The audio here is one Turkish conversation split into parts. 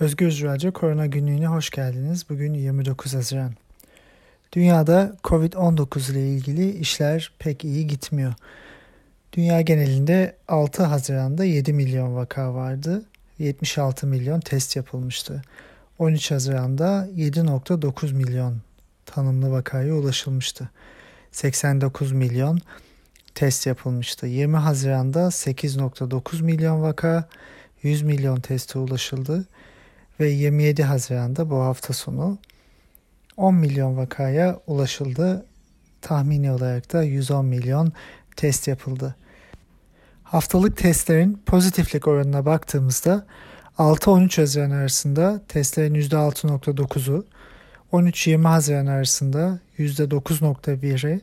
Özgür Radyo Korona Günlüğü'ne hoş geldiniz. Bugün 29 Haziran. Dünyada Covid-19 ile ilgili işler pek iyi gitmiyor. Dünya genelinde 6 Haziran'da 7 milyon vaka vardı. 76 milyon test yapılmıştı. 13 Haziran'da 7.9 milyon tanımlı vakaya ulaşılmıştı. 89 milyon test yapılmıştı. 20 Haziran'da 8.9 milyon vaka, 100 milyon teste ulaşıldı ve 27 Haziran'da bu hafta sonu 10 milyon vakaya ulaşıldı. Tahmini olarak da 110 milyon test yapıldı. Haftalık testlerin pozitiflik oranına baktığımızda 6-13 Haziran arasında testlerin %6.9'u, 13-20 Haziran arasında %9.1'i,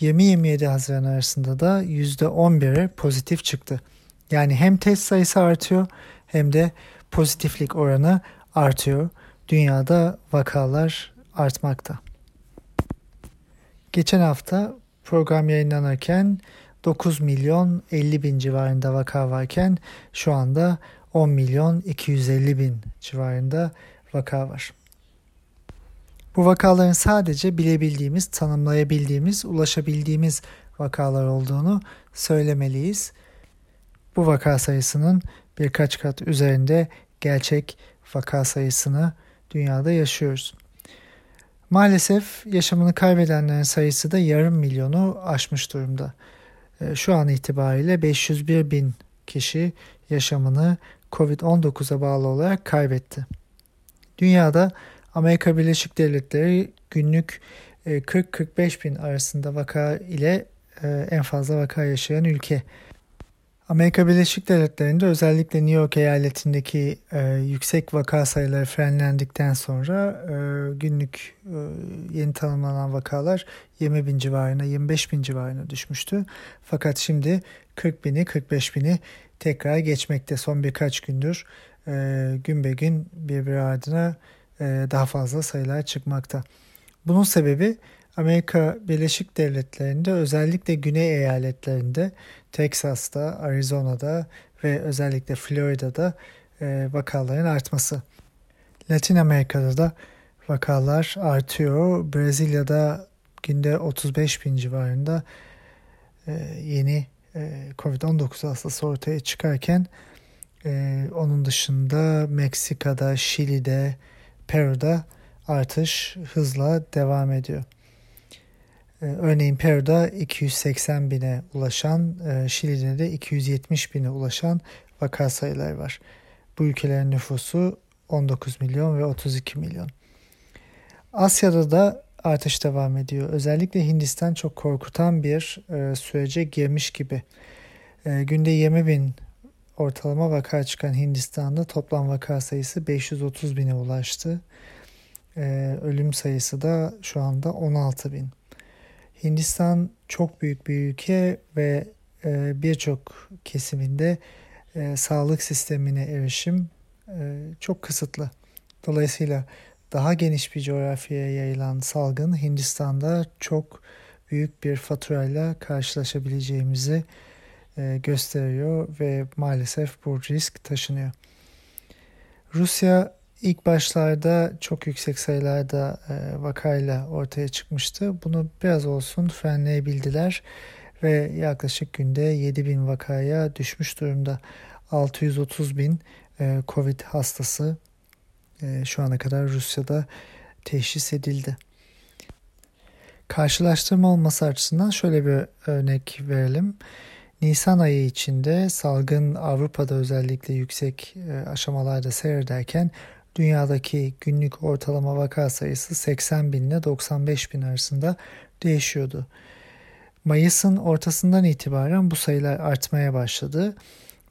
20-27 Haziran arasında da %11'e pozitif çıktı. Yani hem test sayısı artıyor hem de pozitiflik oranı artıyor. Dünyada vakalar artmakta. Geçen hafta program yayınlanırken 9 milyon 50 bin civarında vaka varken şu anda 10 milyon 250 bin civarında vaka var. Bu vakaların sadece bilebildiğimiz, tanımlayabildiğimiz, ulaşabildiğimiz vakalar olduğunu söylemeliyiz. Bu vaka sayısının birkaç kat üzerinde gerçek vaka sayısını dünyada yaşıyoruz. Maalesef yaşamını kaybedenlerin sayısı da yarım milyonu aşmış durumda. Ee, şu an itibariyle 501 bin kişi yaşamını Covid-19'a bağlı olarak kaybetti. Dünyada Amerika Birleşik Devletleri günlük 40-45 e, bin arasında vaka ile e, en fazla vaka yaşayan ülke. Amerika Birleşik Devletleri'nde özellikle New York eyaletindeki e, yüksek vaka sayıları frenlendikten sonra e, günlük e, yeni tanımlanan vakalar 20 bin civarına 25 bin civarına düşmüştü. Fakat şimdi 40 bini 45 bini tekrar geçmekte son birkaç gündür e, gün be gün birbiri ardına e, daha fazla sayılar çıkmakta. Bunun sebebi Amerika Birleşik Devletleri'nde özellikle güney eyaletlerinde Teksas'ta, Arizona'da ve özellikle Florida'da e, vakaların artması. Latin Amerika'da da vakalar artıyor. Brezilya'da günde 35 bin civarında e, yeni e, Covid-19 hastası ortaya çıkarken e, onun dışında Meksika'da, Şili'de, Peru'da artış hızla devam ediyor. Ee, örneğin Peru'da 280 bine ulaşan, e, Şili'de de 270 bine ulaşan vaka sayıları var. Bu ülkelerin nüfusu 19 milyon ve 32 milyon. Asya'da da artış devam ediyor. Özellikle Hindistan çok korkutan bir e, sürece girmiş gibi. E, günde 20 bin ortalama vaka çıkan Hindistan'da toplam vaka sayısı 530 bine ulaştı. ölüm sayısı da şu anda 16 bin. Hindistan çok büyük bir ülke ve e, birçok kesiminde e, sağlık sistemine erişim e, çok kısıtlı. Dolayısıyla daha geniş bir coğrafyaya yayılan salgın Hindistan'da çok büyük bir faturayla karşılaşabileceğimizi gösteriyor ve maalesef bu risk taşınıyor. Rusya İlk başlarda çok yüksek sayılarda e, vakayla ortaya çıkmıştı. Bunu biraz olsun frenleyebildiler ve yaklaşık günde 7 bin vakaya düşmüş durumda. 630 bin e, Covid hastası e, şu ana kadar Rusya'da teşhis edildi. Karşılaştırma olması açısından şöyle bir örnek verelim. Nisan ayı içinde salgın Avrupa'da özellikle yüksek e, aşamalarda seyrederken dünyadaki günlük ortalama vaka sayısı 80 bin ile 95 bin arasında değişiyordu. Mayıs'ın ortasından itibaren bu sayılar artmaya başladı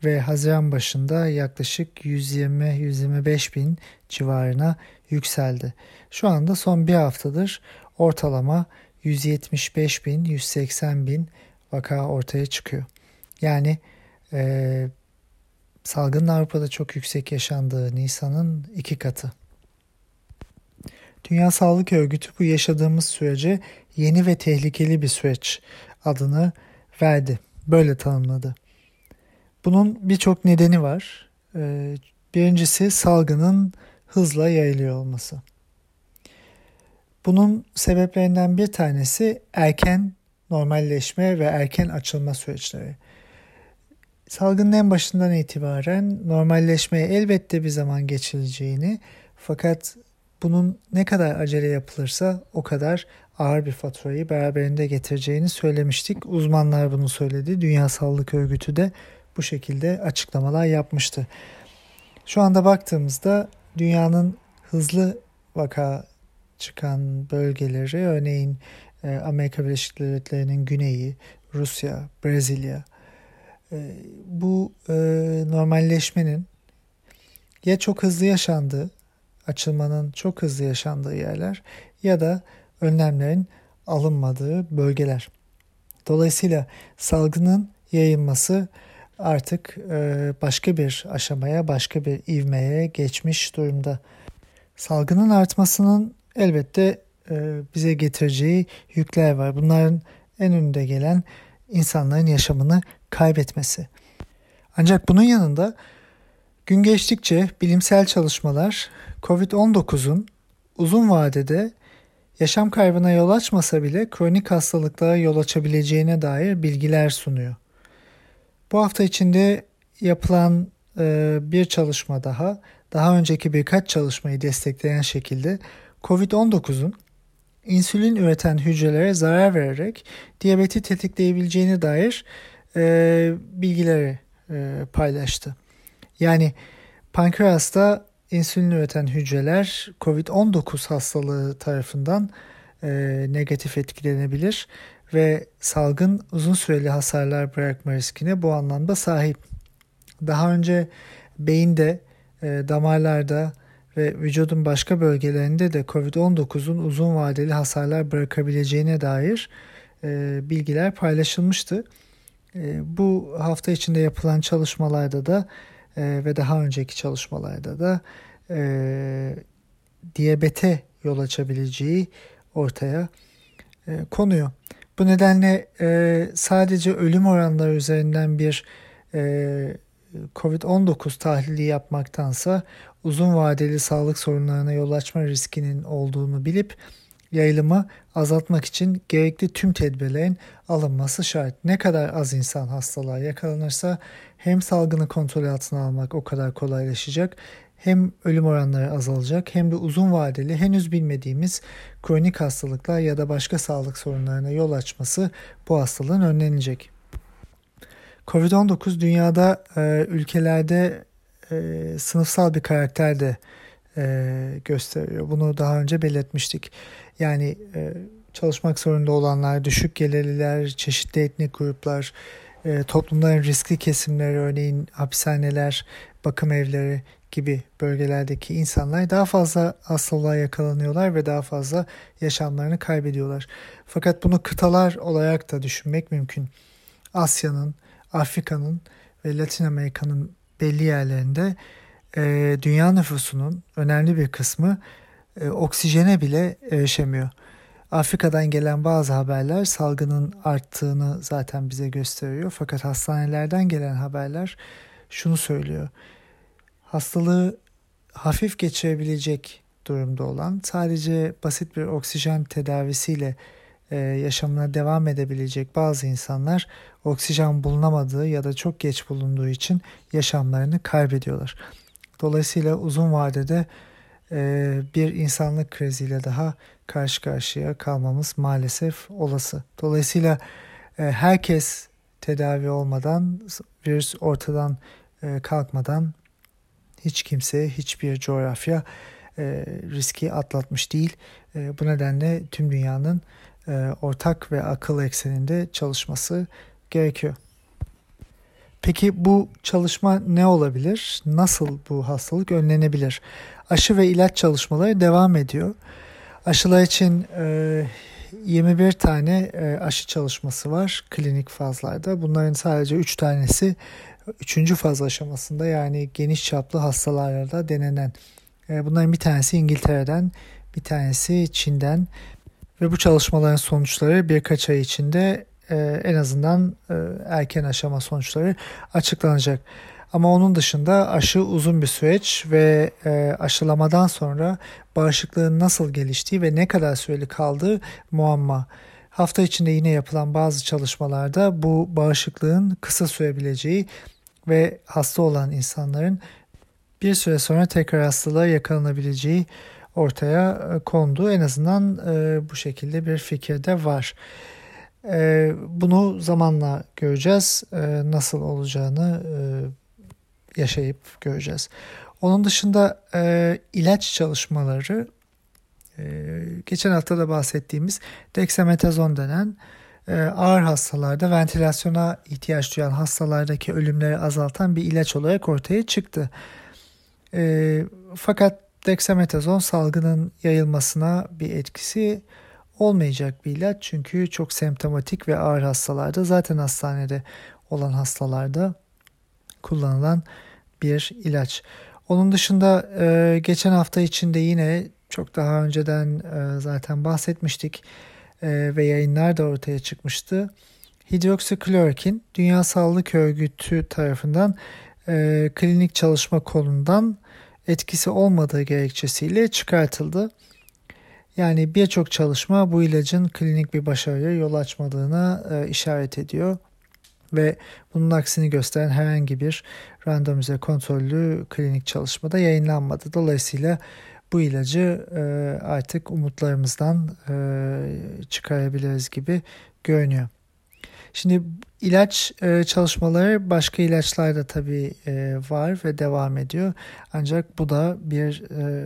ve Haziran başında yaklaşık 120-125 bin civarına yükseldi. Şu anda son bir haftadır ortalama 175 bin, 180 bin vaka ortaya çıkıyor. Yani e, Salgının Avrupa'da çok yüksek yaşandığı Nisan'ın iki katı. Dünya Sağlık Örgütü bu yaşadığımız sürece yeni ve tehlikeli bir süreç adını verdi. Böyle tanımladı. Bunun birçok nedeni var. Ee, Birincisi salgının hızla yayılıyor olması. Bunun sebeplerinden bir tanesi erken normalleşme ve erken açılma süreçleri. Salgının en başından itibaren normalleşmeye elbette bir zaman geçileceğini fakat bunun ne kadar acele yapılırsa o kadar ağır bir faturayı beraberinde getireceğini söylemiştik. Uzmanlar bunu söyledi. Dünya Sağlık Örgütü de bu şekilde açıklamalar yapmıştı. Şu anda baktığımızda dünyanın hızlı vaka çıkan bölgeleri örneğin e, Amerika Birleşik Devletleri'nin güneyi, Rusya, Brezilya bu e, normalleşmenin ya çok hızlı yaşandığı, açılmanın çok hızlı yaşandığı yerler ya da önlemlerin alınmadığı bölgeler. Dolayısıyla salgının yayılması artık başka bir aşamaya, başka bir ivmeye geçmiş durumda. Salgının artmasının elbette e, bize getireceği yükler var. Bunların en önünde gelen insanların yaşamını kaybetmesi. Ancak bunun yanında gün geçtikçe bilimsel çalışmalar COVID-19'un uzun vadede yaşam kaybına yol açmasa bile kronik hastalıklara yol açabileceğine dair bilgiler sunuyor. Bu hafta içinde yapılan e, bir çalışma daha, daha önceki birkaç çalışmayı destekleyen şekilde COVID-19'un insülin üreten hücrelere zarar vererek diyabeti tetikleyebileceğine dair e, bilgileri e, paylaştı. Yani pankreasta insülin üreten hücreler COVID-19 hastalığı tarafından e, negatif etkilenebilir ve salgın uzun süreli hasarlar bırakma riskine bu anlamda sahip. Daha önce beyinde, e, damarlarda, ve vücudun başka bölgelerinde de COVID-19'un uzun vadeli hasarlar bırakabileceğine dair e, bilgiler paylaşılmıştı. E, bu hafta içinde yapılan çalışmalarda da e, ve daha önceki çalışmalarda da e, diyabete yol açabileceği ortaya e, konuyor. Bu nedenle sadece ölüm oranları üzerinden bir e, COVID-19 tahlili yapmaktansa uzun vadeli sağlık sorunlarına yol açma riskinin olduğunu bilip yayılımı azaltmak için gerekli tüm tedbirlerin alınması şart. Ne kadar az insan hastalığa yakalanırsa hem salgını kontrol altına almak o kadar kolaylaşacak hem ölüm oranları azalacak hem de uzun vadeli henüz bilmediğimiz kronik hastalıklar ya da başka sağlık sorunlarına yol açması bu hastalığın önlenecek. Covid-19 dünyada e, ülkelerde e, sınıfsal bir karakter de e, gösteriyor. Bunu daha önce belirtmiştik. Yani e, çalışmak zorunda olanlar, düşük gelirliler, çeşitli etnik gruplar, e, toplumların riskli kesimleri örneğin hapishaneler, bakım evleri gibi bölgelerdeki insanlar daha fazla hastalığa yakalanıyorlar ve daha fazla yaşamlarını kaybediyorlar. Fakat bunu kıtalar olarak da düşünmek mümkün. Asya'nın, Afrika'nın ve Latin Amerika'nın belli yerlerinde e, dünya nüfusunun önemli bir kısmı e, oksijene bile erişemiyor. Afrika'dan gelen bazı haberler salgının arttığını zaten bize gösteriyor. Fakat hastanelerden gelen haberler şunu söylüyor. Hastalığı hafif geçirebilecek durumda olan sadece basit bir oksijen tedavisiyle e, yaşamına devam edebilecek bazı insanlar oksijen bulunamadığı ya da çok geç bulunduğu için yaşamlarını kaybediyorlar. Dolayısıyla uzun vadede bir insanlık kriziyle daha karşı karşıya kalmamız maalesef olası. Dolayısıyla e, herkes tedavi olmadan, virüs ortadan kalkmadan hiç kimse, hiçbir coğrafya riski atlatmış değil. Bu nedenle tüm dünyanın e, ortak ve akıl ekseninde çalışması gerekiyor. Peki bu çalışma ne olabilir? Nasıl bu hastalık önlenebilir? Aşı ve ilaç çalışmaları devam ediyor. Aşılar için e, 21 tane e, aşı çalışması var klinik fazlarda. Bunların sadece 3 tanesi 3. faz aşamasında yani geniş çaplı hastalarda denenen. E, bunların bir tanesi İngiltere'den, bir tanesi Çin'den, ve bu çalışmaların sonuçları birkaç ay içinde e, en azından e, erken aşama sonuçları açıklanacak. Ama onun dışında aşı uzun bir süreç ve e, aşılamadan sonra bağışıklığın nasıl geliştiği ve ne kadar süreli kaldığı muamma. Hafta içinde yine yapılan bazı çalışmalarda bu bağışıklığın kısa sürebileceği ve hasta olan insanların bir süre sonra tekrar hastalığa yakalanabileceği ortaya e, kondu. En azından e, bu şekilde bir fikir de var. E, bunu zamanla göreceğiz. E, nasıl olacağını e, yaşayıp göreceğiz. Onun dışında e, ilaç çalışmaları e, geçen hafta da bahsettiğimiz dexametazon denen ağır hastalarda ventilasyona ihtiyaç duyan hastalardaki ölümleri azaltan bir ilaç olarak ortaya çıktı. Fakat dexametazon salgının yayılmasına bir etkisi olmayacak bir ilaç çünkü çok semptomatik ve ağır hastalarda zaten hastanede olan hastalarda kullanılan bir ilaç. Onun dışında e, geçen hafta içinde yine çok daha önceden e, zaten bahsetmiştik e, ve yayınlar da ortaya çıkmıştı. Hidroksiklorokin Dünya Sağlık Örgütü tarafından klinik çalışma kolundan etkisi olmadığı gerekçesiyle çıkartıldı. Yani birçok çalışma bu ilacın klinik bir başarıya yol açmadığına e, işaret ediyor ve bunun aksini gösteren herhangi bir randomize kontrollü klinik çalışmada yayınlanmadı. Dolayısıyla bu ilacı e, artık umutlarımızdan e, çıkarabiliriz gibi görünüyor. Şimdi ilaç e, çalışmaları başka ilaçlar tabii e, var ve devam ediyor. Ancak bu da bir e,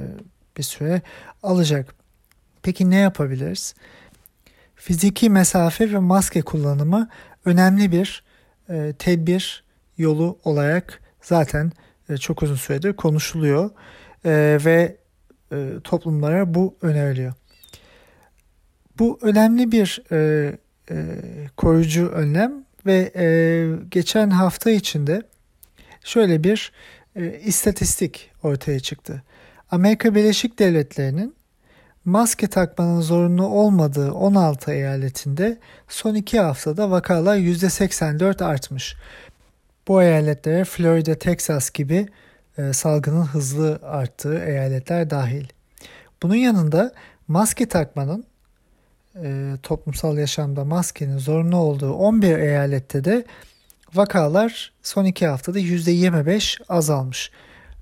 bir süre alacak. Peki ne yapabiliriz? Fiziki mesafe ve maske kullanımı önemli bir e, tedbir yolu olarak zaten e, çok uzun süredir konuşuluyor e, ve e, toplumlara bu öneriliyor. Bu önemli bir e, e, koruyucu önlem ve e, geçen hafta içinde şöyle bir e, istatistik ortaya çıktı. Amerika Birleşik Devletleri'nin maske takmanın zorunlu olmadığı 16 eyaletinde son 2 haftada vakalar %84 artmış. Bu eyaletlere Florida, Texas gibi e, salgının hızlı arttığı eyaletler dahil. Bunun yanında maske takmanın e, toplumsal yaşamda maskenin zorunlu olduğu 11 eyalette de vakalar son 2 haftada %25 azalmış.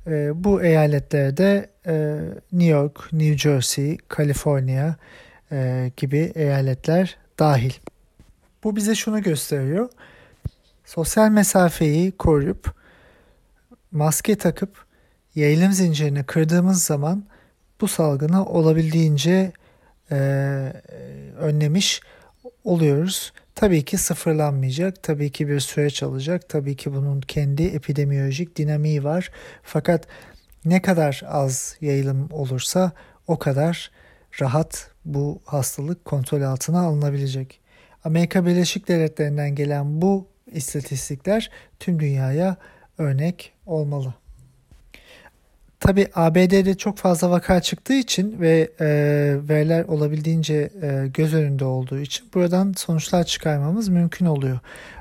E, bu eyaletlerde e, New York, New Jersey, Kaliforniya e, gibi eyaletler dahil. Bu bize şunu gösteriyor. Sosyal mesafeyi koruyup maske takıp yayılım zincirini kırdığımız zaman bu salgını olabildiğince e, önlemiş oluyoruz. Tabii ki sıfırlanmayacak, tabii ki bir süreç alacak, tabii ki bunun kendi epidemiyolojik dinamiği var. Fakat ne kadar az yayılım olursa o kadar rahat bu hastalık kontrol altına alınabilecek. Amerika Birleşik Devletleri'nden gelen bu istatistikler tüm dünyaya örnek olmalı. Tabi ABD'de çok fazla vaka çıktığı için ve e, veriler olabildiğince e, göz önünde olduğu için buradan sonuçlar çıkarmamız mümkün oluyor.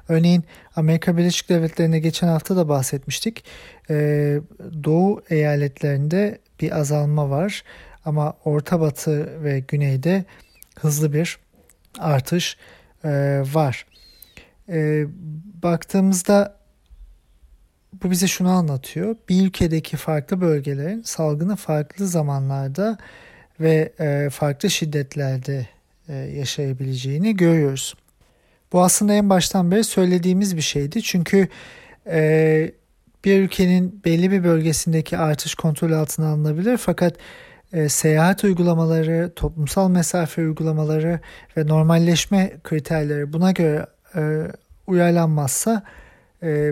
Örneğin Amerika Birleşik Devletleri'nde geçen hafta da bahsetmiştik. E, Doğu eyaletlerinde bir azalma var ama Orta Batı ve Güney'de hızlı bir artış e, var. E, baktığımızda bu bize şunu anlatıyor. Bir ülkedeki farklı bölgelerin salgını farklı zamanlarda ve e, farklı şiddetlerde e, yaşayabileceğini görüyoruz. Bu aslında en baştan beri söylediğimiz bir şeydi. Çünkü e, bir ülkenin belli bir bölgesindeki artış kontrol altına alınabilir fakat seyahat uygulamaları, toplumsal mesafe uygulamaları ve normalleşme kriterleri buna göre e, uyarlanmazsa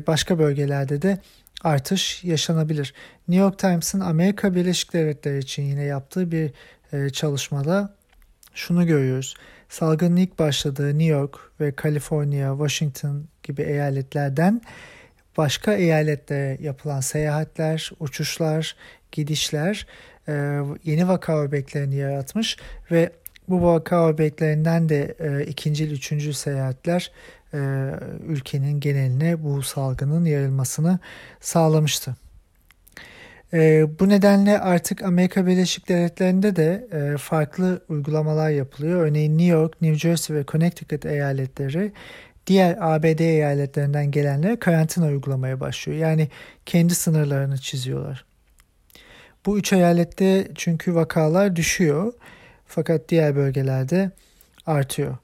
başka bölgelerde de artış yaşanabilir. New York Times'ın Amerika Birleşik Devletleri için yine yaptığı bir e, çalışmada şunu görüyoruz. Salgının ilk başladığı New York ve Kaliforniya, Washington gibi eyaletlerden başka eyaletlere yapılan seyahatler, uçuşlar, gidişler e, yeni vaka öbeklerini yaratmış ve Bu vaka örneklerinden de e, ikinci, üçüncü seyahatler e, ülkenin geneline bu salgının yayılmasını sağlamıştı. E, bu nedenle artık Amerika Birleşik Devletleri'nde de e, farklı uygulamalar yapılıyor. Örneğin New York, New Jersey ve Connecticut eyaletleri diğer ABD eyaletlerinden gelenlere karantina uygulamaya başlıyor. Yani kendi sınırlarını çiziyorlar. Bu üç eyalette çünkü vakalar düşüyor fakat diğer bölgelerde artıyor.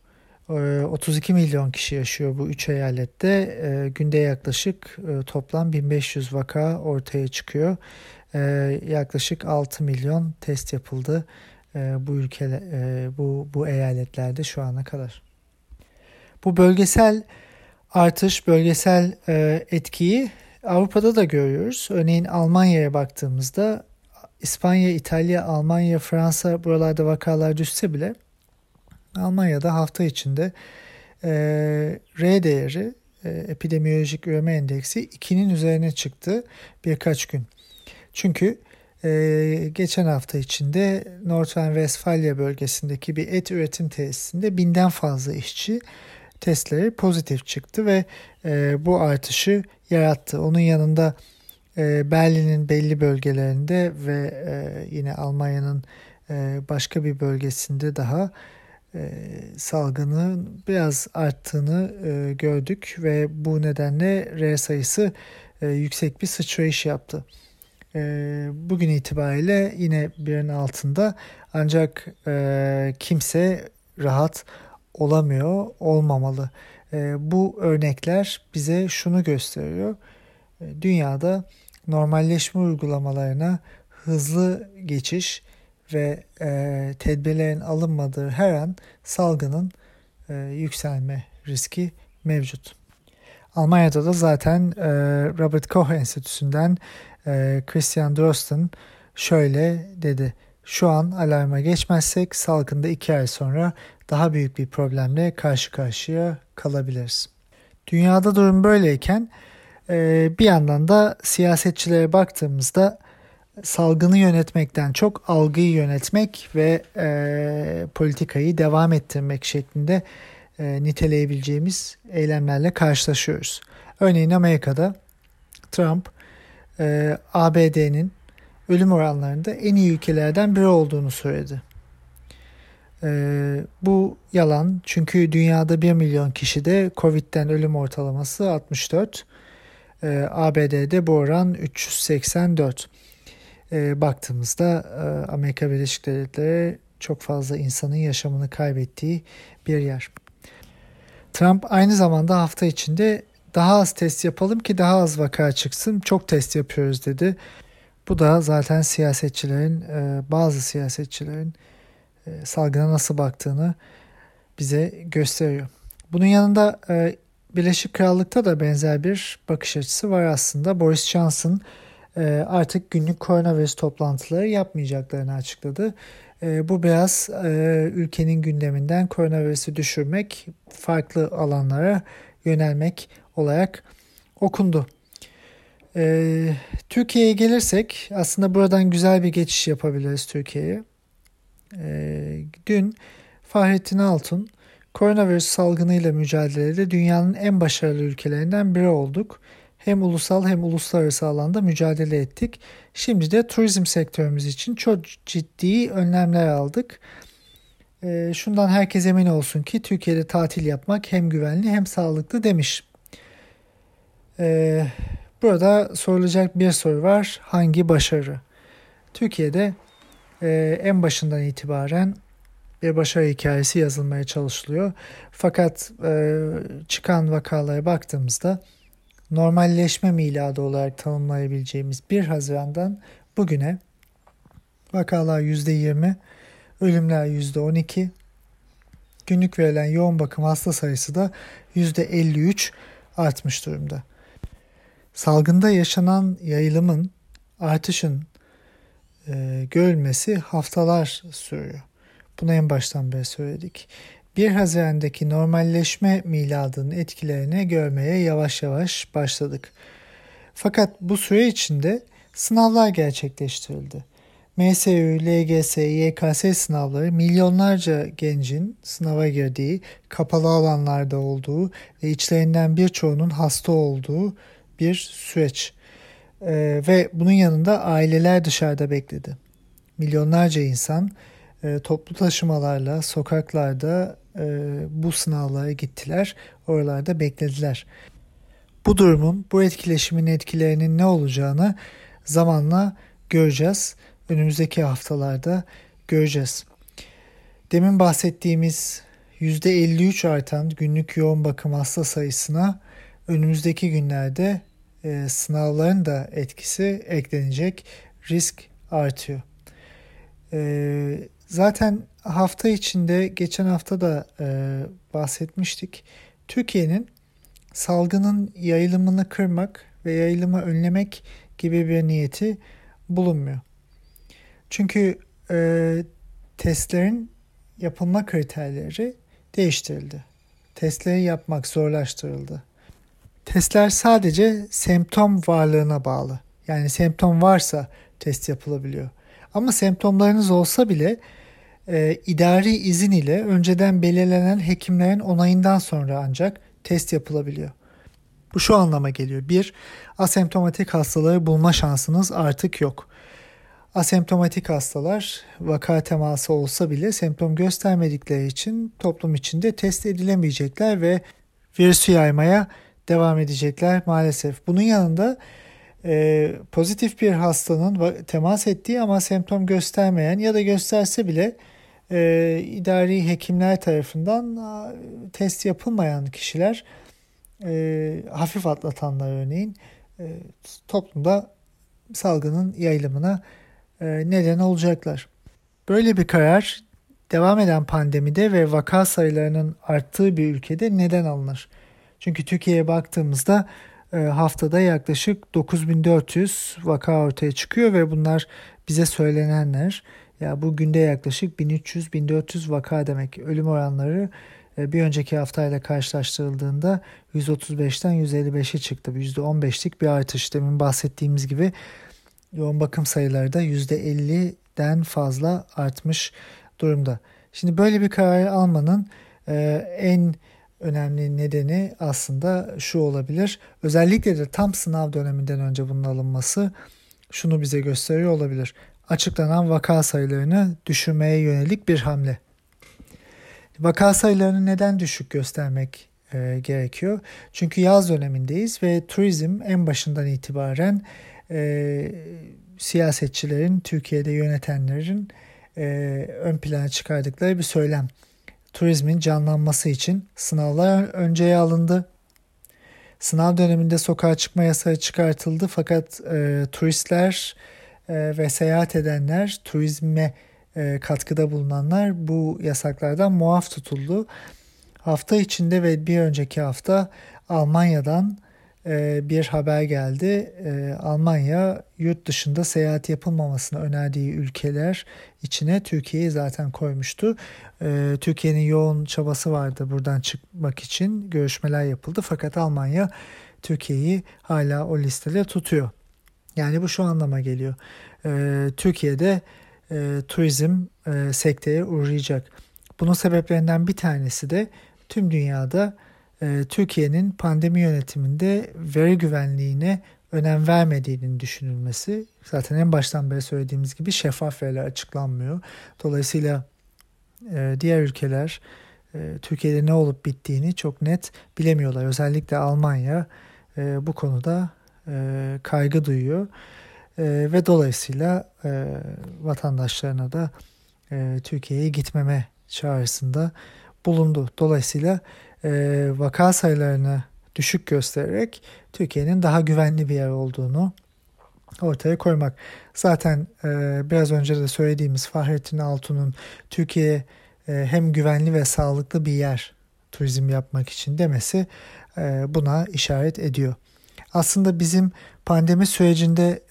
32 ee, milyon kişi yaşıyor bu üç eyalette. Ee, günde yaklaşık e, toplam 1500 vaka ortaya çıkıyor. Ee, yaklaşık 6 milyon test yapıldı bu ülke e, bu bu eyaletlerde şu ana kadar. Bu bölgesel artış, bölgesel e, etkiyi Avrupa'da da görüyoruz. Örneğin Almanya'ya baktığımızda İspanya, İtalya, Almanya, Fransa buralarda vakalar düşse bile Almanya'da hafta içinde e, R değeri e, epidemiyolojik üreme endeksi 2'nin üzerine çıktı birkaç gün. Çünkü e, geçen hafta içinde Nordrhein-Westfalia bölgesindeki bir et üretim tesisinde binden fazla işçi testleri pozitif çıktı ve e, bu artışı yarattı. Onun yanında e, Berlin'in belli bölgelerinde ve e, yine Almanya'nın e, başka bir bölgesinde daha e, salgının biraz arttığını e, gördük ve bu nedenle R sayısı yüksek bir sıçrayış yaptı. Bugün itibariyle yine birin altında ancak kimse rahat olamıyor, olmamalı. Bu örnekler bize şunu gösteriyor. Dünyada normalleşme uygulamalarına hızlı geçiş ve e, tedbirlerin alınmadığı her an salgının e, yükselme riski mevcut. Almanya'da da zaten e, Robert Koch Enstitüsü'nden e, Christian Drosten şöyle dedi. Şu an alarma geçmezsek salgında iki ay sonra daha büyük bir problemle karşı karşıya kalabiliriz. Dünyada durum böyleyken bir yandan da siyasetçilere baktığımızda salgını yönetmekten çok algıyı yönetmek ve e, politikayı devam ettirmek şeklinde e, niteleyebileceğimiz eylemlerle karşılaşıyoruz. Örneğin Amerika'da Trump e, ABD'nin ölüm oranlarında en iyi ülkelerden biri olduğunu söyledi. E, bu yalan çünkü dünyada 1 milyon kişide Covid'den ölüm ortalaması 64. E, ABD'de bu oran 384 e, baktığımızda e, Amerika Birleşik Devletleri çok fazla insanın yaşamını kaybettiği bir yer. Trump aynı zamanda hafta içinde daha az test yapalım ki daha az vaka çıksın. Çok test yapıyoruz dedi. Bu da zaten siyasetçilerin, e, bazı siyasetçilerin e, salgına nasıl baktığını bize gösteriyor. Bunun yanında e, Birleşik Krallık'ta da benzer bir bakış açısı var aslında. Boris Johnson ee, artık günlük koronavirüs toplantıları yapmayacaklarını açıkladı. Ee, bu biraz e, ülkenin gündeminden koronavirüsü düşürmek, farklı alanlara yönelmek olarak okundu. Türkiye'ye gelirsek aslında buradan güzel bir geçiş yapabiliriz Türkiye'ye. Dün Fahrettin Altun koronavirüs salgınıyla mücadelede dünyanın en başarılı ülkelerinden biri olduk hem ulusal hem uluslararası alanda mücadele ettik. Şimdi de turizm sektörümüz için çok ciddi önlemler aldık. E, şundan herkes emin olsun ki Türkiye'de tatil yapmak hem güvenli hem sağlıklı demiş. E, burada sorulacak bir soru var. Hangi başarı? Türkiye'de e, en başından itibaren bir başarı hikayesi yazılmaya çalışılıyor. Fakat e, çıkan vakalara baktığımızda normalleşme miladı olarak tanımlayabileceğimiz 1 Haziran'dan bugüne vakalar %20, ölümler %12, günlük verilen yoğun bakım hasta sayısı da %53 artmış durumda. Salgında yaşanan yayılımın, artışın e, görülmesi haftalar sürüyor. Bunu en baştan beri söyledik. 1 Haziran'daki normalleşme miladının etkilerini görmeye yavaş yavaş başladık. Fakat bu süre içinde sınavlar gerçekleştirildi MSU, LGS, YKS sınavları milyonlarca gencin sınava girdiği, kapalı alanlarda olduğu ve içlerinden birçoğunun hasta olduğu bir süreç. Ee, ve bunun yanında aileler dışarıda bekledi. Milyonlarca insan e, toplu taşımalarla sokaklarda e, bu sınavlara gittiler. Oralarda beklediler. Bu durumun, bu etkileşimin etkilerinin ne olacağını zamanla göreceğiz. Önümüzdeki haftalarda göreceğiz. Demin bahsettiğimiz %53 artan günlük yoğun bakım hasta sayısına önümüzdeki günlerde e, sınavların da etkisi eklenecek. Risk artıyor. E, zaten hafta içinde geçen hafta da e, bahsetmiştik. Türkiye'nin salgının yayılımını kırmak ve yayılımı önlemek gibi bir niyeti bulunmuyor. Çünkü e, testlerin yapılma kriterleri değiştirildi. Testleri yapmak zorlaştırıldı. Testler sadece semptom varlığına bağlı. Yani semptom varsa test yapılabiliyor. Ama semptomlarınız olsa bile e, idari izin ile önceden belirlenen hekimlerin onayından sonra ancak test yapılabiliyor. Bu şu anlama geliyor. Bir, asemptomatik hastaları bulma şansınız artık yok. Asemptomatik hastalar vaka teması olsa bile semptom göstermedikleri için toplum içinde test edilemeyecekler ve virüsü yaymaya devam edecekler maalesef. Bunun yanında e, pozitif bir hastanın temas ettiği ama semptom göstermeyen ya da gösterse bile e, idari hekimler tarafından a, test yapılmayan kişiler e, hafif atlatanlar örneğin e, toplumda salgının yayılımına e, neden olacaklar. Böyle bir karar devam eden pandemide ve vaka sayılarının arttığı bir ülkede neden alınır? Çünkü Türkiye'ye baktığımızda e, haftada yaklaşık 9400 vaka ortaya çıkıyor ve bunlar bize söylenenler. Ya bu günde yaklaşık 1300-1400 vaka demek. Ölüm oranları e, bir önceki haftayla karşılaştırıldığında 135'ten 155'e çıktı. %15'lik bir artış. Demin bahsettiğimiz gibi yoğun bakım sayıları da %50'den fazla artmış durumda. Şimdi böyle bir karar almanın e, en önemli nedeni aslında şu olabilir. Özellikle de tam sınav döneminden önce bunun alınması şunu bize gösteriyor olabilir. Açıklanan vaka sayılarını düşürmeye yönelik bir hamle. Vaka sayılarını neden düşük göstermek e, gerekiyor? Çünkü yaz dönemindeyiz ve turizm en başından itibaren e, siyasetçilerin, Türkiye'de yönetenlerin e, ön plana çıkardıkları bir söylem. Turizmin canlanması için sınavlar önceye alındı. Sınav döneminde sokağa çıkma yasağı çıkartıldı fakat e, turistler e, ve seyahat edenler, turizme e, katkıda bulunanlar bu yasaklardan muaf tutuldu. Hafta içinde ve bir önceki hafta Almanya'dan bir haber geldi. E, Almanya yurt dışında seyahat yapılmamasını önerdiği ülkeler içine Türkiye'yi zaten koymuştu. E, Türkiye'nin yoğun çabası vardı buradan çıkmak için görüşmeler yapıldı. Fakat Almanya Türkiye'yi hala o listede tutuyor. Yani bu şu anlama geliyor. Türkiye'de turizm sekteye uğrayacak. Bunun sebeplerinden bir tanesi de tüm dünyada e, Türkiye'nin pandemi yönetiminde veri güvenliğine önem vermediğinin düşünülmesi. Zaten en baştan beri söylediğimiz gibi şeffaf veriler açıklanmıyor. Dolayısıyla e, diğer ülkeler e, Türkiye'de ne olup bittiğini çok net bilemiyorlar. Özellikle Almanya bu konuda kaygı duyuyor. ve dolayısıyla vatandaşlarına da Türkiye'ye gitmeme çağrısında bulundu. Dolayısıyla e, vaka sayılarını düşük göstererek Türkiye'nin daha güvenli bir yer olduğunu ortaya koymak. Zaten e, biraz önce de söylediğimiz Fahrettin Altun'un Türkiye e, hem güvenli ve sağlıklı bir yer turizm yapmak için demesi e, buna işaret ediyor. Aslında bizim pandemi sürecinde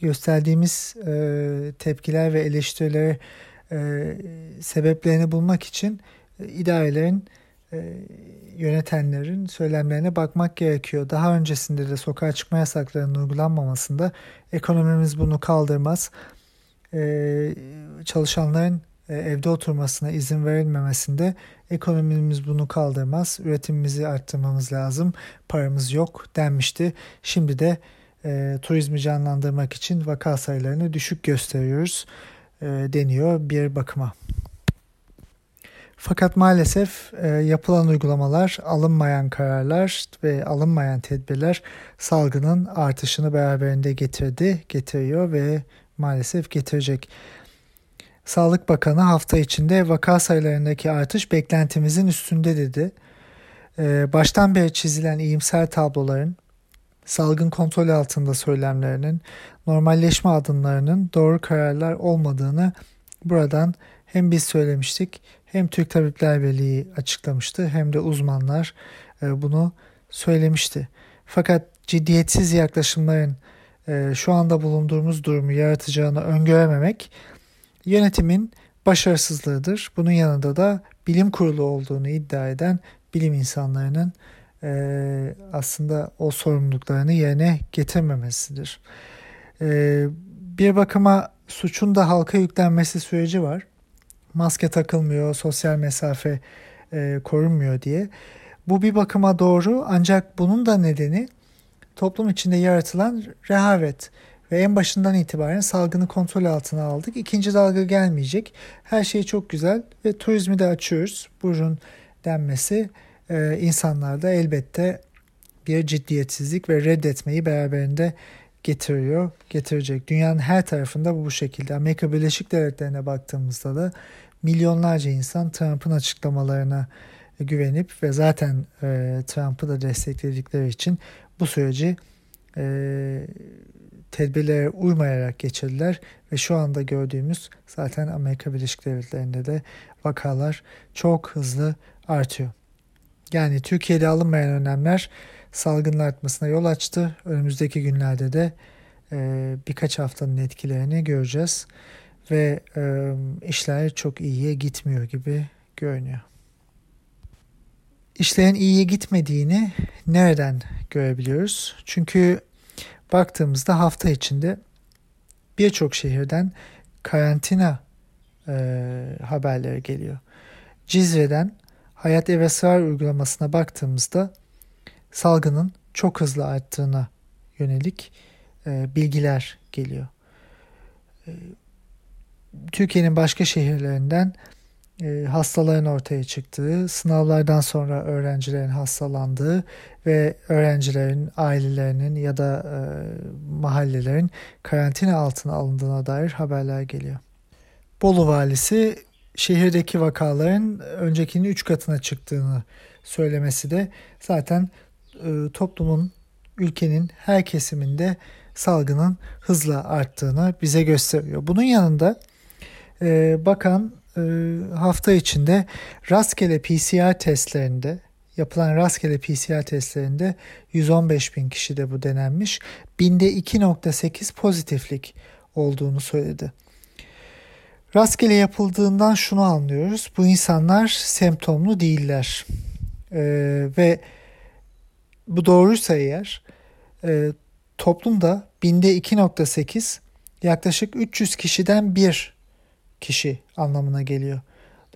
gösterdiğimiz tepkiler ve eleştirileri e, sebeplerini bulmak için idarelerin yönetenlerin söylemlerine bakmak gerekiyor. Daha öncesinde de sokağa çıkma yasaklarının uygulanmamasında ekonomimiz bunu kaldırmaz. E, çalışanların e, evde oturmasına izin verilmemesinde ekonomimiz bunu kaldırmaz. Üretimimizi arttırmamız lazım. Paramız yok denmişti. Şimdi de e, turizmi canlandırmak için vaka sayılarını düşük gösteriyoruz e, deniyor bir bakıma. Fakat maalesef e, yapılan uygulamalar, alınmayan kararlar ve alınmayan tedbirler salgının artışını beraberinde getirdi, getiriyor ve maalesef getirecek. Sağlık Bakanı hafta içinde vaka sayılarındaki artış beklentimizin üstünde dedi. E, baştan beri çizilen iyimser tabloların, salgın kontrol altında söylemlerinin, normalleşme adımlarının doğru kararlar olmadığını buradan hem biz söylemiştik hem Türk Tabipler Birliği açıklamıştı hem de uzmanlar e, bunu söylemişti. Fakat ciddiyetsiz yaklaşımların e, şu anda bulunduğumuz durumu yaratacağını öngörememek yönetimin başarısızlığıdır. Bunun yanında da bilim kurulu olduğunu iddia eden bilim insanlarının e, aslında o sorumluluklarını yerine getirmemesidir. Bir bakıma suçun da halka yüklenmesi süreci var maske takılmıyor, sosyal mesafe e, korunmuyor diye. Bu bir bakıma doğru ancak bunun da nedeni toplum içinde yaratılan rehavet ve en başından itibaren salgını kontrol altına aldık. İkinci dalga gelmeyecek. Her şey çok güzel ve turizmi de açıyoruz. Burun denmesi e, insanlarda elbette bir ciddiyetsizlik ve reddetmeyi beraberinde getiriyor, getirecek. Dünyanın her tarafında bu şekilde. Amerika Birleşik Devletleri'ne baktığımızda da milyonlarca insan Trump'ın açıklamalarına güvenip ve zaten e, Trump'ı da destekledikleri için bu süreci e, tedbirlere uymayarak geçirdiler ve şu anda gördüğümüz zaten Amerika Birleşik Devletleri'nde de vakalar çok hızlı artıyor. Yani Türkiye'de alınmayan önlemler salgının artmasına yol açtı. Önümüzdeki günlerde de e, birkaç haftanın etkilerini göreceğiz ve e, işler çok iyiye gitmiyor gibi görünüyor. İşlerin iyiye gitmediğini nereden görebiliyoruz? Çünkü baktığımızda hafta içinde birçok şehirden karantina e, haberleri geliyor. Cizre'den Hayat Eve Sığar uygulamasına baktığımızda salgının çok hızlı arttığına yönelik e, bilgiler geliyor. E, Türkiye'nin başka şehirlerinden e, hastaların ortaya çıktığı, sınavlardan sonra öğrencilerin hastalandığı ve öğrencilerin ailelerinin ya da e, mahallelerin karantina altına alındığına dair haberler geliyor. Bolu valisi şehirdeki vakaların öncekinin 3 katına çıktığını söylemesi de zaten e, toplumun, ülkenin her kesiminde salgının hızla arttığını bize gösteriyor. Bunun yanında e, bakan e, hafta içinde rastgele PCR testlerinde yapılan rastgele PCR testlerinde 115 bin kişi de bu denenmiş. Binde 2.8 pozitiflik olduğunu söyledi. Rastgele yapıldığından şunu anlıyoruz. Bu insanlar semptomlu değiller. Ee, ve bu doğruysa eğer e, toplumda binde 2.8 yaklaşık 300 kişiden bir kişi anlamına geliyor.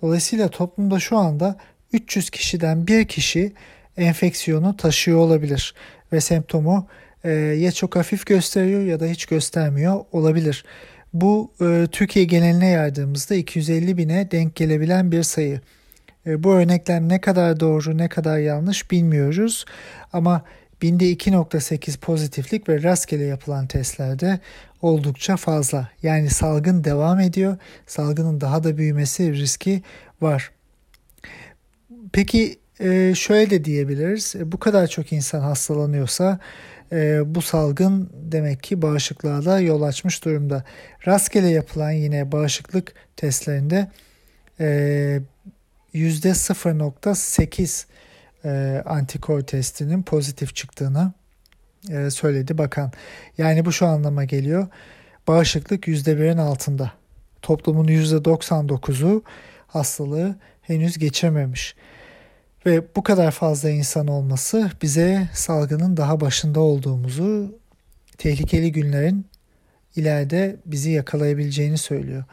Dolayısıyla toplumda şu anda 300 kişiden bir kişi enfeksiyonu taşıyor olabilir ve semptomu e, ya çok hafif gösteriyor ya da hiç göstermiyor olabilir. Bu e, Türkiye geneline yardığımızda 250 bine denk gelebilen bir sayı. E, bu örneklem ne kadar doğru ne kadar yanlış bilmiyoruz ama binde 2.8 pozitiflik ve rastgele yapılan testlerde oldukça fazla. Yani salgın devam ediyor. Salgının daha da büyümesi riski var. Peki e, şöyle de diyebiliriz. E, bu kadar çok insan hastalanıyorsa e, bu salgın demek ki bağışıklığa da yol açmış durumda. Rastgele yapılan yine bağışıklık testlerinde %0.8 antikor testinin pozitif çıktığını e, söyledi bakan. Yani bu şu anlama geliyor. Bağışıklık %1'in altında. Toplumun %99'u hastalığı henüz geçirmemiş. Ve bu kadar fazla insan olması bize salgının daha başında olduğumuzu, tehlikeli günlerin ileride bizi yakalayabileceğini söylüyor.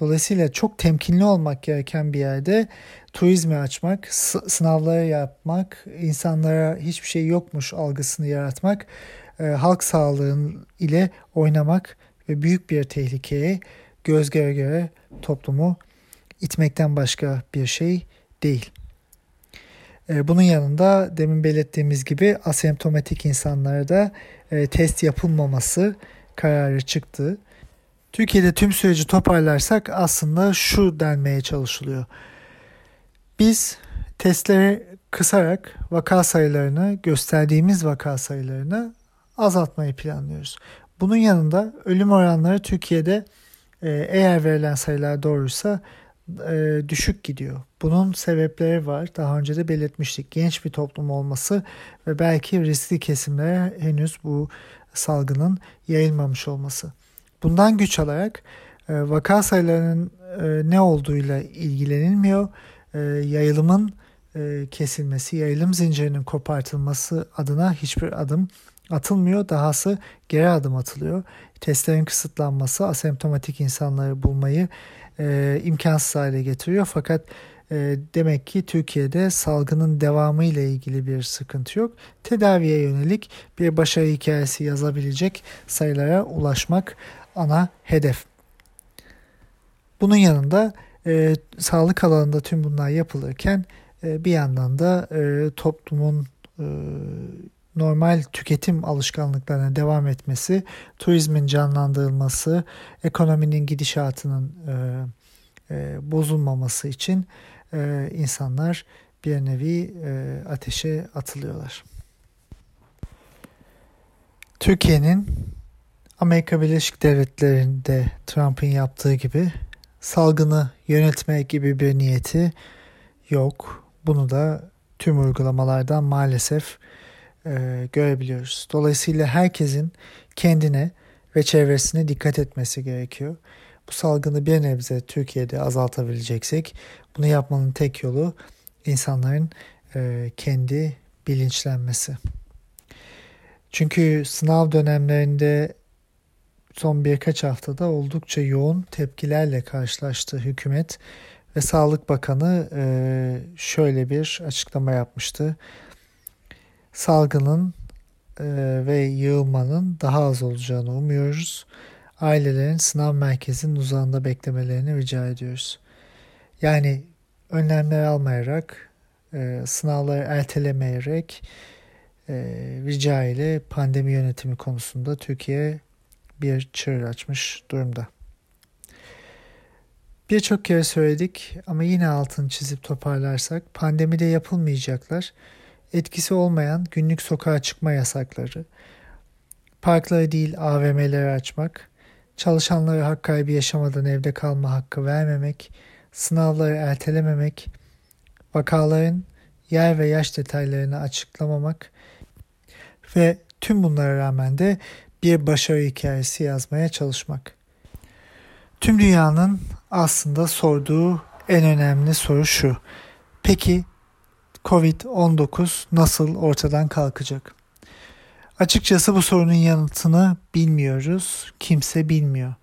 Dolayısıyla çok temkinli olmak gereken bir yerde turizmi açmak, sınavları yapmak, insanlara hiçbir şey yokmuş algısını yaratmak, e, halk sağlığın ile oynamak ve büyük bir tehlikeye göz göre göre toplumu itmekten başka bir şey değil. E, bunun yanında demin belirttiğimiz gibi asemptomatik insanlarda e, test yapılmaması kararı çıktı. Türkiye'de tüm süreci toparlarsak aslında şu denmeye çalışılıyor. Biz testleri kısarak vaka sayılarını gösterdiğimiz vaka sayılarını azaltmayı planlıyoruz. Bunun yanında ölüm oranları Türkiye'de e, eğer verilen sayılar doğruysa e, düşük gidiyor. Bunun sebepleri var. Daha önce de belirtmiştik. Genç bir toplum olması ve belki riskli kesimlere henüz bu salgının yayılmamış olması. Bundan güç alarak e, vaka sayılarının e, ne olduğuyla ilgilenilmiyor. E, yayılımın e, kesilmesi, yayılım zincirinin kopartılması adına hiçbir adım atılmıyor. Dahası geri adım atılıyor. Testlerin kısıtlanması asemptomatik insanları bulmayı e, imkansız hale getiriyor. Fakat e, demek ki Türkiye'de salgının devamı ile ilgili bir sıkıntı yok. Tedaviye yönelik bir başarı hikayesi yazabilecek sayılara ulaşmak ana hedef. Bunun yanında e, sağlık alanında tüm bunlar yapılırken e, bir yandan da e, toplumun e, normal tüketim alışkanlıklarına devam etmesi, turizmin canlandırılması, ekonominin gidişatının e, e, bozulmaması için e, insanlar bir nevi e, ateşe atılıyorlar. Türkiye'nin Amerika Birleşik Devletleri'nde Trump'ın yaptığı gibi salgını yönetme gibi bir niyeti yok. Bunu da tüm uygulamalardan maalesef e, görebiliyoruz. Dolayısıyla herkesin kendine ve çevresine dikkat etmesi gerekiyor. Bu salgını bir nebze Türkiye'de azaltabileceksek bunu yapmanın tek yolu insanların e, kendi bilinçlenmesi. Çünkü sınav dönemlerinde son birkaç haftada oldukça yoğun tepkilerle karşılaştı hükümet ve Sağlık Bakanı e, şöyle bir açıklama yapmıştı salgının e, ve yığılmanın daha az olacağını umuyoruz. Ailelerin sınav merkezinin uzağında beklemelerini rica ediyoruz. Yani önlemler almayarak, e, sınavları ertelemeyerek rica ile pandemi yönetimi konusunda Türkiye bir çığır açmış durumda. Birçok kere söyledik ama yine altını çizip toparlarsak pandemide yapılmayacaklar etkisi olmayan günlük sokağa çıkma yasakları, parkları değil AVM'leri açmak, çalışanlara hak kaybı yaşamadan evde kalma hakkı vermemek, sınavları ertelememek, vakaların yer ve yaş detaylarını açıklamamak ve tüm bunlara rağmen de bir başarı hikayesi yazmaya çalışmak. Tüm dünyanın aslında sorduğu en önemli soru şu. Peki Covid-19 nasıl ortadan kalkacak? Açıkçası bu sorunun yanıtını bilmiyoruz. Kimse bilmiyor.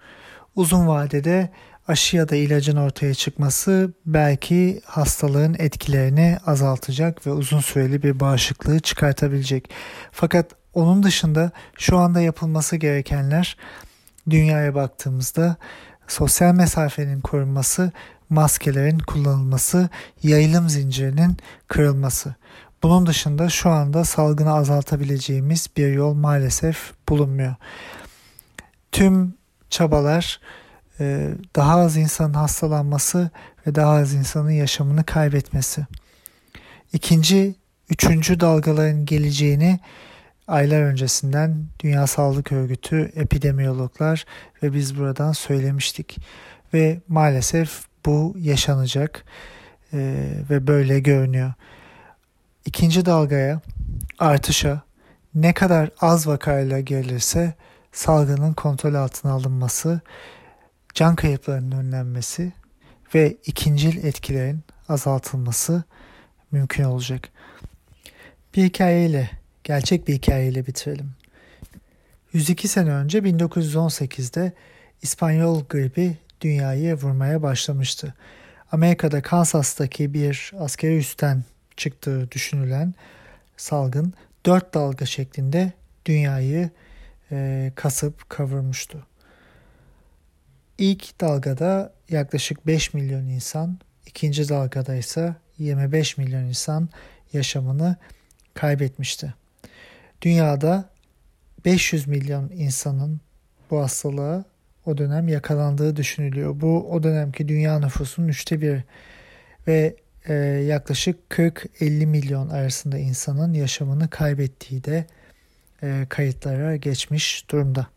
Uzun vadede aşı ya da ilacın ortaya çıkması belki hastalığın etkilerini azaltacak ve uzun süreli bir bağışıklığı çıkartabilecek. Fakat onun dışında şu anda yapılması gerekenler dünyaya baktığımızda sosyal mesafenin korunması maskelerin kullanılması, yayılım zincirinin kırılması. Bunun dışında şu anda salgını azaltabileceğimiz bir yol maalesef bulunmuyor. Tüm çabalar e, daha az insanın hastalanması ve daha az insanın yaşamını kaybetmesi. İkinci, üçüncü dalgaların geleceğini aylar öncesinden Dünya Sağlık Örgütü, epidemiyologlar ve biz buradan söylemiştik. Ve maalesef bu yaşanacak e, ve böyle görünüyor. İkinci dalgaya, artışa ne kadar az vakayla gelirse salgının kontrol altına alınması, can kayıplarının önlenmesi ve ikincil etkilerin azaltılması mümkün olacak. Bir hikayeyle, gerçek bir hikayeyle bitirelim. 102 sene önce 1918'de İspanyol gribi dünyayı vurmaya başlamıştı. Amerika'da Kansas'taki bir askeri üstten çıktığı düşünülen salgın dört dalga şeklinde dünyayı e, kasıp kavurmuştu. İlk dalgada yaklaşık 5 milyon insan, ikinci dalgada ise 25 milyon insan yaşamını kaybetmişti. Dünyada 500 milyon insanın bu hastalığa o dönem yakalandığı düşünülüyor. Bu o dönemki dünya nüfusunun üçte bir ve e, yaklaşık 40-50 milyon arasında insanın yaşamını kaybettiği de e, kayıtlara geçmiş durumda.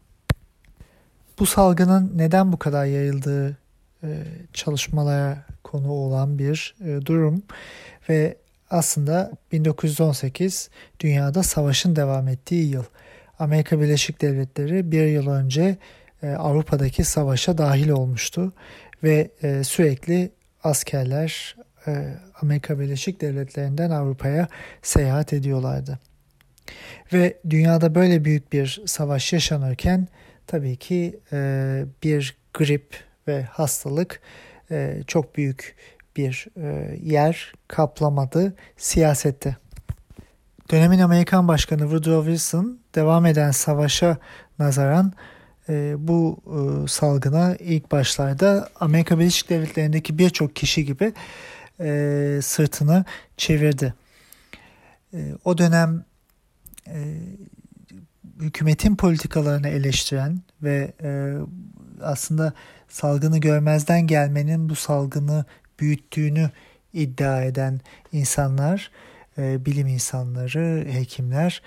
Bu salgının neden bu kadar yayıldığı e, çalışmalara konu olan bir e, durum ve aslında 1918 dünyada savaşın devam ettiği yıl. Amerika Birleşik Devletleri bir yıl önce e, Avrupa'daki savaşa dahil olmuştu ve e, sürekli askerler e, Amerika Birleşik Devletleri'nden Avrupa'ya seyahat ediyorlardı. Ve dünyada böyle büyük bir savaş yaşanırken tabii ki bir grip ve hastalık çok büyük bir e, yer kaplamadı siyasette. Dönemin Amerikan Başkanı Woodrow Wilson devam eden savaşa nazaran e, bu e, salgına ilk başlarda Amerika Birleşik Devletleri'ndeki birçok kişi gibi sırtını çevirdi. O dönem hükümetin politikalarını eleştiren ve aslında salgını görmezden gelmenin bu salgını büyüttüğünü iddia eden insanlar, e, bilim insanları, hekimler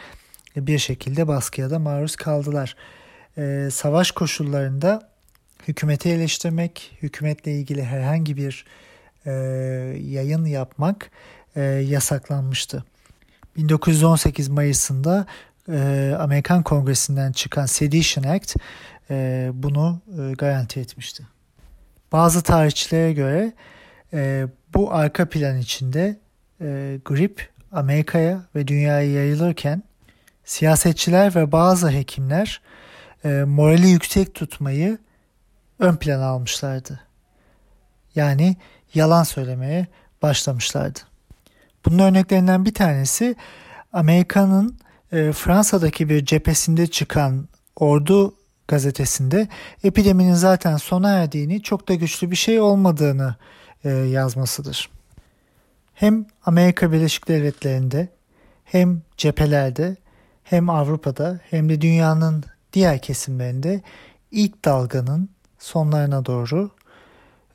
bir şekilde baskıya da maruz kaldılar. E, savaş koşullarında hükümeti eleştirmek, hükümetle ilgili herhangi bir e, yayın yapmak e, yasaklanmıştı. 1918 Mayıs'ında e, Amerikan Kongresi'nden çıkan Sedition Act e, bunu e, garanti etmişti. Bazı tarihçilere göre e, bu arka plan içinde e, grip Amerika'ya ve dünyaya yayılırken siyasetçiler ve bazı hekimler e, morali yüksek tutmayı ön plana almışlardı. Yani yalan söylemeye başlamışlardı. Bunun örneklerinden bir tanesi Amerika'nın e, Fransa'daki bir cephesinde çıkan ordu gazetesinde epideminin zaten sona erdiğini çok da güçlü bir şey olmadığını yazmasıdır. Hem Amerika Birleşik Devletleri'nde hem cephelerde hem Avrupa'da hem de dünyanın diğer kesimlerinde ilk dalganın sonlarına doğru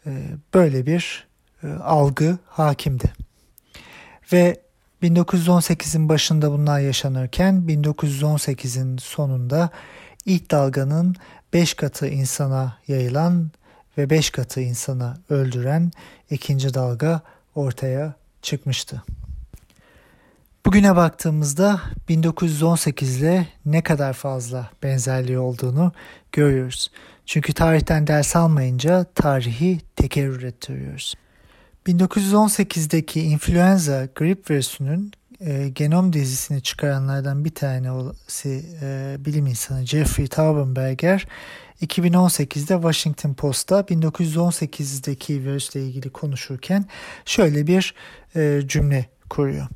e, böyle bir e, algı hakimdi. Ve 1918'in başında bunlar yaşanırken 1918'in sonunda ilk dalganın 5 katı insana yayılan ve 5 katı insanı öldüren ikinci dalga ortaya çıkmıştı. Bugüne baktığımızda 1918 ile ne kadar fazla benzerliği olduğunu görüyoruz. Çünkü tarihten ders almayınca tarihi tekerrür ettiriyoruz. 1918'deki influenza grip virüsünün e, genom dizisini çıkaranlardan bir tanesi e, bilim insanı Jeffrey Taubenberger 2018'de Washington Post'ta 1918'deki virüsle ilgili konuşurken şöyle bir e, cümle kuruyor.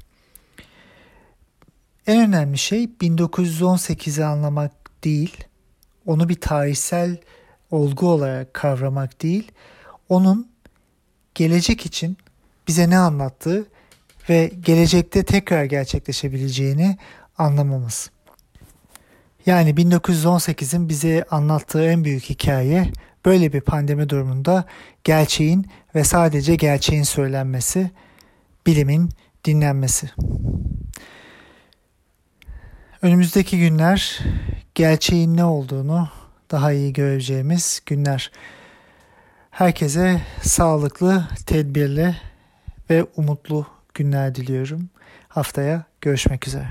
En önemli şey 1918'i anlamak değil, onu bir tarihsel olgu olarak kavramak değil, onun gelecek için bize ne anlattığı ve gelecekte tekrar gerçekleşebileceğini anlamamız. Yani 1918'in bize anlattığı en büyük hikaye böyle bir pandemi durumunda gerçeğin ve sadece gerçeğin söylenmesi, bilimin dinlenmesi. Önümüzdeki günler gerçeğin ne olduğunu daha iyi göreceğimiz günler. Herkese sağlıklı, tedbirli ve umutlu günler diliyorum. Haftaya görüşmek üzere.